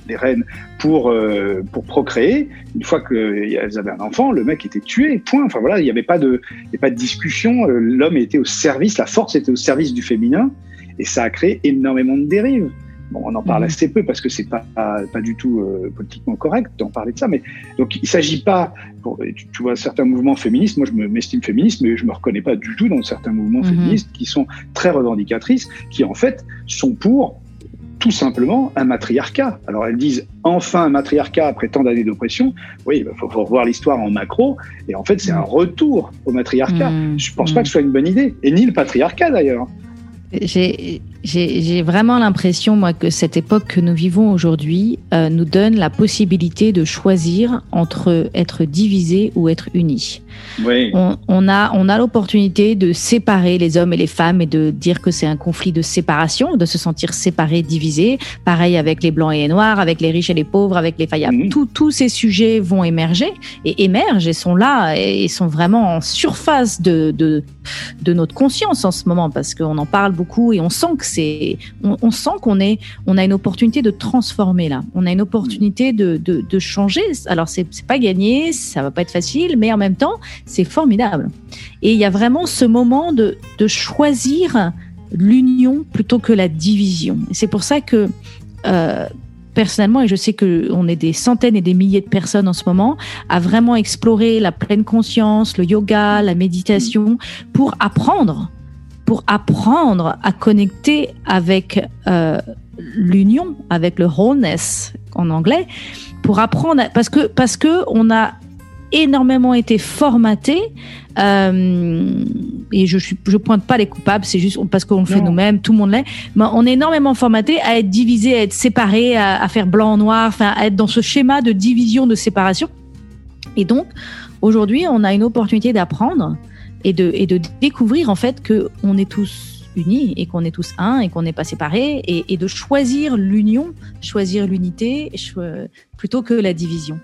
des reines, pour euh, pour procréer. Une fois qu'elles avaient un enfant, le mec était tué. Point. Enfin voilà, il n'y avait pas de avait pas de discussion. L'homme était au service, la force était au service du féminin, et ça a créé énormément de dérives. Bon, on en parle mhm. assez peu parce que c'est pas, pas, du tout euh, politiquement correct d'en parler de ça. Mais donc, il s'agit pas. Pour, tu, vois certains mouvements féministes. Moi, je m'estime féministe, mais je me reconnais pas du tout dans certains mouvements mhm. féministes qui sont très revendicatrices, qui en fait sont pour tout simplement un matriarcat. Alors elles disent enfin un matriarcat après tant d'années d'oppression. Oui, il faut, faut, revoir l'histoire en macro. Et en fait, c'est un retour au matriarcat. Je mhm. Je pense pas que ce soit une bonne idée. Et ni le patriarcat d'ailleurs. J'ai J'ai vraiment l'impression, moi, que cette époque que nous vivons aujourd'hui euh, nous donne la possibilité de choisir entre être divisé ou être unis. Oui. On, on a, on a l'opportunité de séparer les hommes et les femmes et de dire que c'est un conflit de séparation, de se sentir séparés, divisés. Pareil avec les blancs et les noirs, avec les riches et les pauvres, avec les faillites. Mhm. Tous- Tous ces sujets vont émerger et émergent et sont là et sont vraiment en surface de, de, de notre conscience en ce moment parce qu'on en parle beaucoup et on sent que on, sent qu'on est, on a une opportunité de transformer là. On a une opportunité de, changer. Alors c'est c'est pas gagné, ça va pas être facile, mais en même temps c'est formidable. Et il y a vraiment ce moment de, choisir l'union plutôt que la division. C'est pour ça que euh, personnellement, et je sais que on est des centaines et des milliers de personnes en ce moment, à vraiment explorer la pleine conscience, le yoga, la méditation, pour apprendre, pour apprendre à connecter avec euh, l'union, avec le wholeness en anglais, pour apprendre, à- parce que parce que on a énormément été formaté euh, et je suis je pointe pas les coupables c'est juste parce qu'on le fait nous-mêmes tout le monde l'est mais on est énormément formaté à être divisé à être séparé à, à faire blanc noir enfin à être dans ce schéma de division de séparation. Et donc aujourd'hui on a une opportunité d'apprendre et de et de découvrir en fait que on est tous unis et qu'on est tous un et qu'on n'est pas séparés et, et de choisir l'union choisir l'unité cho- plutôt que la division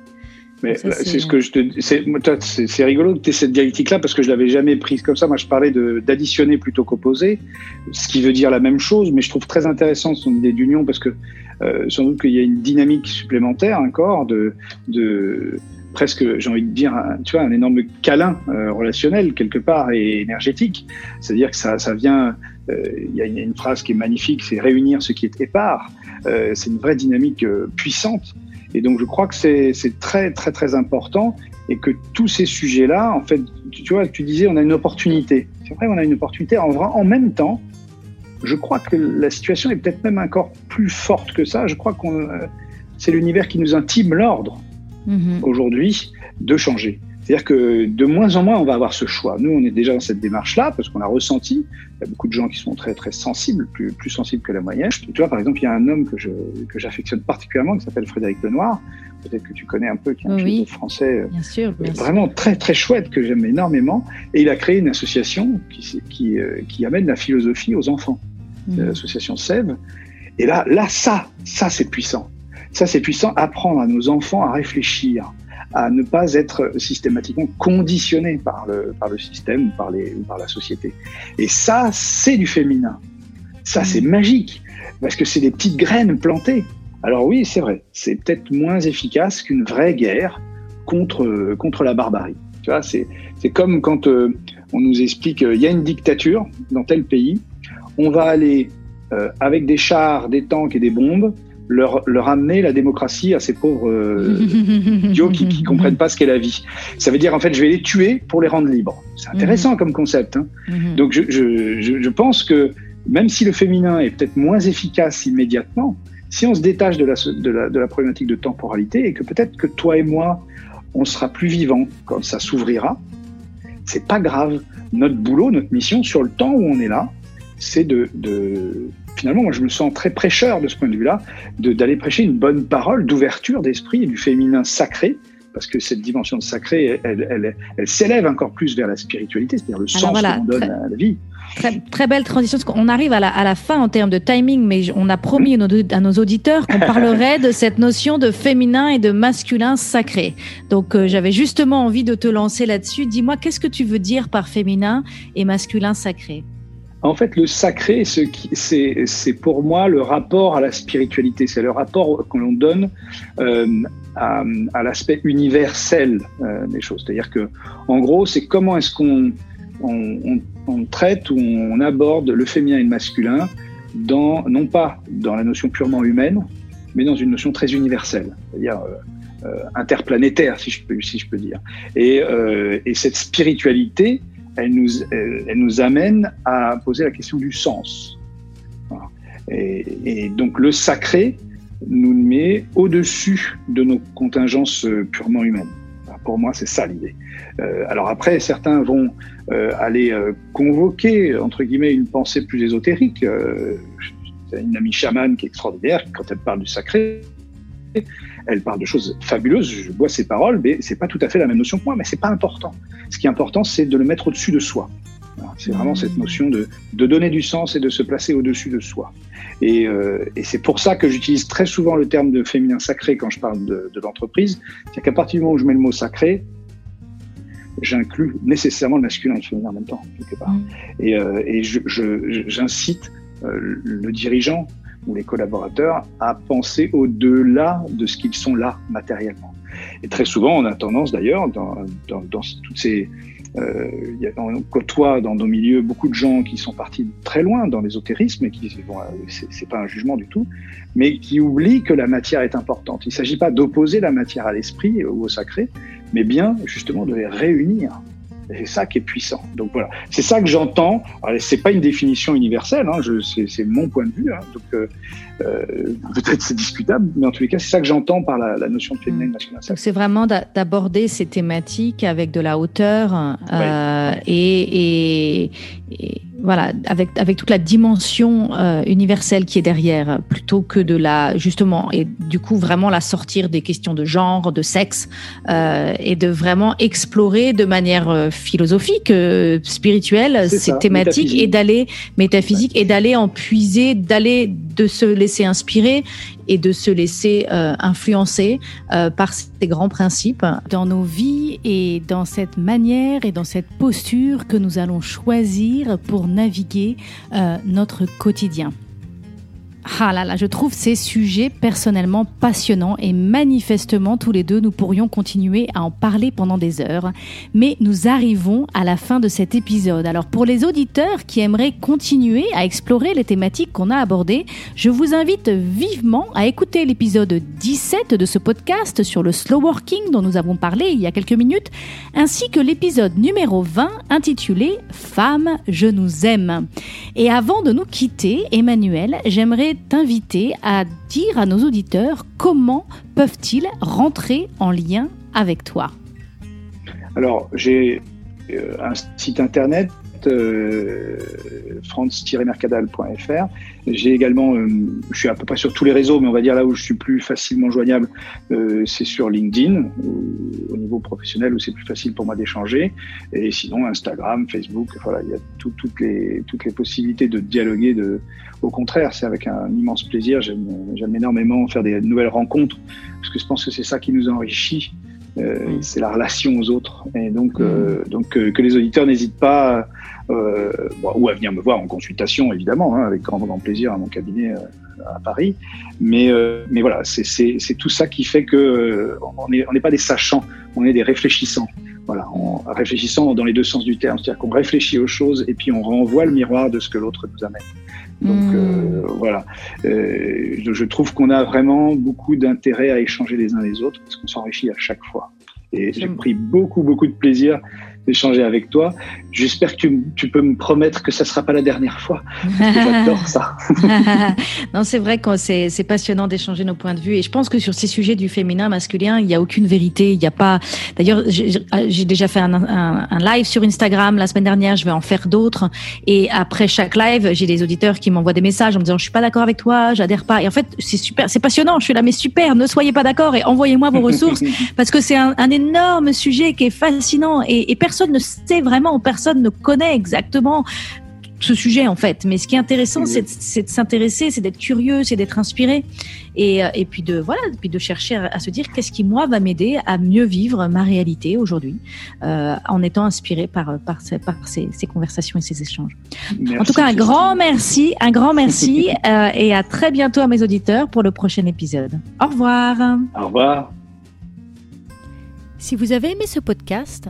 Mais c'est- ce que je te c'est rigolo que tu aies cette dialectique-là parce que je l'avais jamais prise comme ça. Moi, je parlais de- d'additionner plutôt qu'opposer, ce qui veut dire la même chose, mais je trouve très intéressant son idée d'union parce que euh, sans doute qu'il y a une dynamique supplémentaire encore de, de presque, j'ai envie de dire, un, tu vois, un énorme câlin euh, relationnel quelque part et énergétique. C'est-à-dire que ça, ça vient. euh, Il y, a une- phrase qui est magnifique, c'est réunir ce qui est épars. Euh, c'est une vraie dynamique puissante. Et donc, je crois que c'est très, très, très important et que tous ces sujets-là, en fait, tu, vois, tu disais, on a une opportunité. C'est vrai, on a une opportunité. En, en même temps, je crois que la situation est peut-être même encore plus forte que ça. Je crois qu'on c'est l'univers qui nous intime l'ordre Mhm. aujourd'hui de changer. C'est-à-dire que de moins en moins, on va avoir ce choix. Nous, on est déjà dans cette démarche-là parce qu'on a ressenti. Il y a beaucoup de gens qui sont très très sensibles, plus, plus sensibles que la moyenne. Tu vois, par exemple, il y a un homme que je que j'affectionne particulièrement qui s'appelle Frédéric Lenoir. Peut-être que tu connais un peu, qui est un Oui. philosophe français euh, bien sûr bien sûr. vraiment très très chouette que j'aime énormément. Et il a créé une association qui qui, euh, qui amène la philosophie aux enfants Mhm. l'association Sève. Et là, là, ça, ça c'est puissant. Ça c'est puissant. Apprendre à nos enfants à réfléchir, à ne pas être systématiquement conditionnés par le par le système ou par les ou par la société. Et ça, c'est du féminin. Ça, c'est magique parce que c'est des petites graines plantées. Alors oui, c'est vrai, c'est peut-être moins efficace qu'une vraie guerre contre contre la barbarie. Tu vois, c'est c'est comme quand euh, on nous explique euh, il y a une dictature dans tel pays, on va aller euh, avec des chars, des tanks et des bombes leur, leur amener la démocratie à ces pauvres euh, [laughs] idiots qui, qui comprennent pas ce qu'est la vie. Ça veut dire en fait je vais les tuer pour les rendre libres. C'est intéressant comme concept. Hein. Mhm. Donc je, je, je, je pense que même si le féminin est peut-être moins efficace immédiatement, si on se détache de la, de la, de la problématique de temporalité et que peut-être que toi et moi, on sera plus vivants quand ça s'ouvrira, c'est pas grave. Notre boulot, notre mission sur le temps où on est là, c'est de, de, finalement, moi je me sens très prêcheur de ce point de vue-là, de- d'aller prêcher une bonne parole d'ouverture d'esprit et du féminin sacré, parce que cette dimension de sacré, elle, elle, elle s'élève encore plus vers la spiritualité, c'est-à-dire le sens voilà, l'on donne très- à la vie. Très, très belle transition. parce qu'on arrive à la, à la fin en termes de timing, mais on a promis à nos, à nos auditeurs qu'on [laughs] parlerait de cette notion de féminin et de masculin sacré. Donc euh, j'avais justement envie de te lancer là-dessus. Dis-moi, qu'est-ce que tu veux dire par féminin et masculin sacré? En fait, le sacré, c'est pour moi le rapport à la spiritualité, c'est le rapport que l'on donne euh, à, l'aspect universel euh, des choses. C'est-à-dire que, en gros, c'est comment est-ce qu'on on, on- on traite ou on aborde le féminin et le masculin dans non pas dans la notion purement humaine, mais dans une notion très universelle, c'est-à-dire euh, interplanétaire, si je peux, si je peux dire. Et cette spiritualité, elle nous, elle, nous amène à poser la question du sens. Et, donc le sacré nous met au-dessus de nos contingences euh, purement humaines. Pour moi, c'est ça l'idée. Euh, alors après, certains vont euh, aller euh, convoquer, entre guillemets, une pensée plus ésotérique. Une amie chamane qui est extraordinaire, quand elle parle du sacré, elle parle de choses fabuleuses, je vois ses paroles, mais c'est pas tout à fait la même notion que moi, mais c'est pas important. Ce qui est important, c'est de le mettre au-dessus de soi. C'est vraiment cette notion de, de, donner du sens et de se placer au-dessus de soi. Et, euh, et c'est pour ça que j'utilise très souvent le terme de féminin sacré quand je parle de, de l'entreprise. C'est qu'à partir du moment où je mets le mot sacré, j'inclus nécessairement le masculin et le féminin en même temps, quelque part. Mmh. Et, euh, et j'incite je, euh, le dirigeant ou les collaborateurs à penser au-delà de ce qu'ils sont là matériellement. Et très souvent, on a tendance d'ailleurs, dans, toutes ces euh, on côtoie dans nos milieux beaucoup de gens qui sont partis très loin dans l'ésotérisme et qui, bon, c'est pas un jugement du tout, mais qui oublient que la matière est importante. Il ne s'agit pas d'opposer la matière à l'esprit ou au sacré, mais bien justement de les réunir. C'est ça qui est puissant. Donc voilà, c'est ça que j'entends. C'est pas une définition universelle, hein, c'est mon point de vue. Hein, donc euh, euh, peut-être c'est discutable, mais en tous les cas, c'est ça que j'entends par la, la, notion de féminin national. Donc c'est vraiment d'aborder ces thématiques avec de la hauteur euh, et, et, et, voilà, avec, avec toute la dimension euh, universelle qui est derrière, plutôt que de la, justement, et du coup, vraiment la sortir des questions de genre, de sexe, euh, et de vraiment explorer de manière euh, philosophique, euh, spirituelle, ces ça, thématiques, et d'aller, métaphysique, et d'aller en puiser, d'aller, de se laisser inspirer et de se laisser euh, influencer euh, par ces grands principes dans nos vies et dans cette manière et dans cette posture que nous allons choisir pour naviguer euh, notre quotidien. Ah là là, je trouve ces sujets personnellement passionnants et manifestement tous les deux nous pourrions continuer à en parler pendant des heures. Mais nous arrivons à la fin de cet épisode. Alors pour les auditeurs qui aimeraient continuer à explorer les thématiques qu'on a abordées, je vous invite vivement à écouter l'épisode 17 de ce podcast sur le slow working dont nous avons parlé il y a quelques minutes, ainsi que l'épisode numéro 20 intitulé Femmes, je nous aime. Et avant de nous quitter, Emmanuel, j'aimerais t'inviter à dire à nos auditeurs comment peuvent-ils rentrer en lien avec toi. Alors, j'ai euh, un site internet euh, france-mercadal.fr. J'ai également, euh, je suis à peu près sur tous les réseaux, mais on va dire là où je suis plus facilement joignable, euh, c'est sur LinkedIn, au niveau professionnel, où c'est plus facile pour moi d'échanger. Et sinon, Instagram, Facebook, voilà, il y a tout, toutes, les, toutes les possibilités de dialoguer. De, au contraire, c'est avec un immense plaisir. J'aime énormément faire des nouvelles rencontres, parce que je pense que c'est ça qui nous enrichit. Euh. C'est la relation aux autres. Et donc, euh, donc euh, que les auditeurs n'hésitent pas, euh, bon, ou à venir me voir en consultation, évidemment, hein, avec grand, grand plaisir à mon cabinet euh, à Paris. Mais, mais voilà, c'est tout ça qui fait que on n'est on n'est pas des sachants, on est des réfléchissants. Voilà, en réfléchissant dans les deux sens du terme, c'est-à-dire qu'on réfléchit aux choses et puis on renvoie le miroir de ce que l'autre nous amène. Donc mmh. euh, voilà, euh, je, je, trouve qu'on a vraiment beaucoup d'intérêt à échanger les uns les autres parce qu'on s'enrichit à chaque fois. Et j'ai pris beaucoup beaucoup de plaisir d'échanger avec toi. J'espère que tu, tu, peux me promettre que ça ne sera pas la dernière fois. J'adore ça. [laughs] non, c'est vrai que c'est passionnant d'échanger nos points de vue. Et je pense que sur ces sujets du féminin, masculin, il n'y a aucune vérité. Il n'y a pas. D'ailleurs, j'ai déjà fait un, un, un, live sur Instagram la semaine dernière. Je vais en faire d'autres. Et après chaque live, j'ai des auditeurs qui m'envoient des messages en me disant je suis pas d'accord avec toi, j'adhère pas. Et en fait, c'est super, c'est passionnant. Je suis là, mais super. Ne soyez pas d'accord et envoyez-moi vos ressources [laughs] parce que c'est un, un, énorme sujet qui est fascinant et, et personne ne sait vraiment, personne ne connaît exactement ce sujet en fait. Mais ce qui est intéressant, oui. c'est de s'intéresser, c'est d'être curieux, c'est d'être inspiré, et, et, puis de voilà, puis de chercher à, à se dire qu'est-ce qui moi va m'aider à mieux vivre ma réalité aujourd'hui, euh, en étant inspiré par par, ces, par ces, ces, conversations et ces échanges. Merci, en tout cas, un grand merci, un grand merci, [laughs] euh, et à très bientôt à mes auditeurs pour le prochain épisode. Au revoir. Au revoir. Si vous avez aimé ce podcast,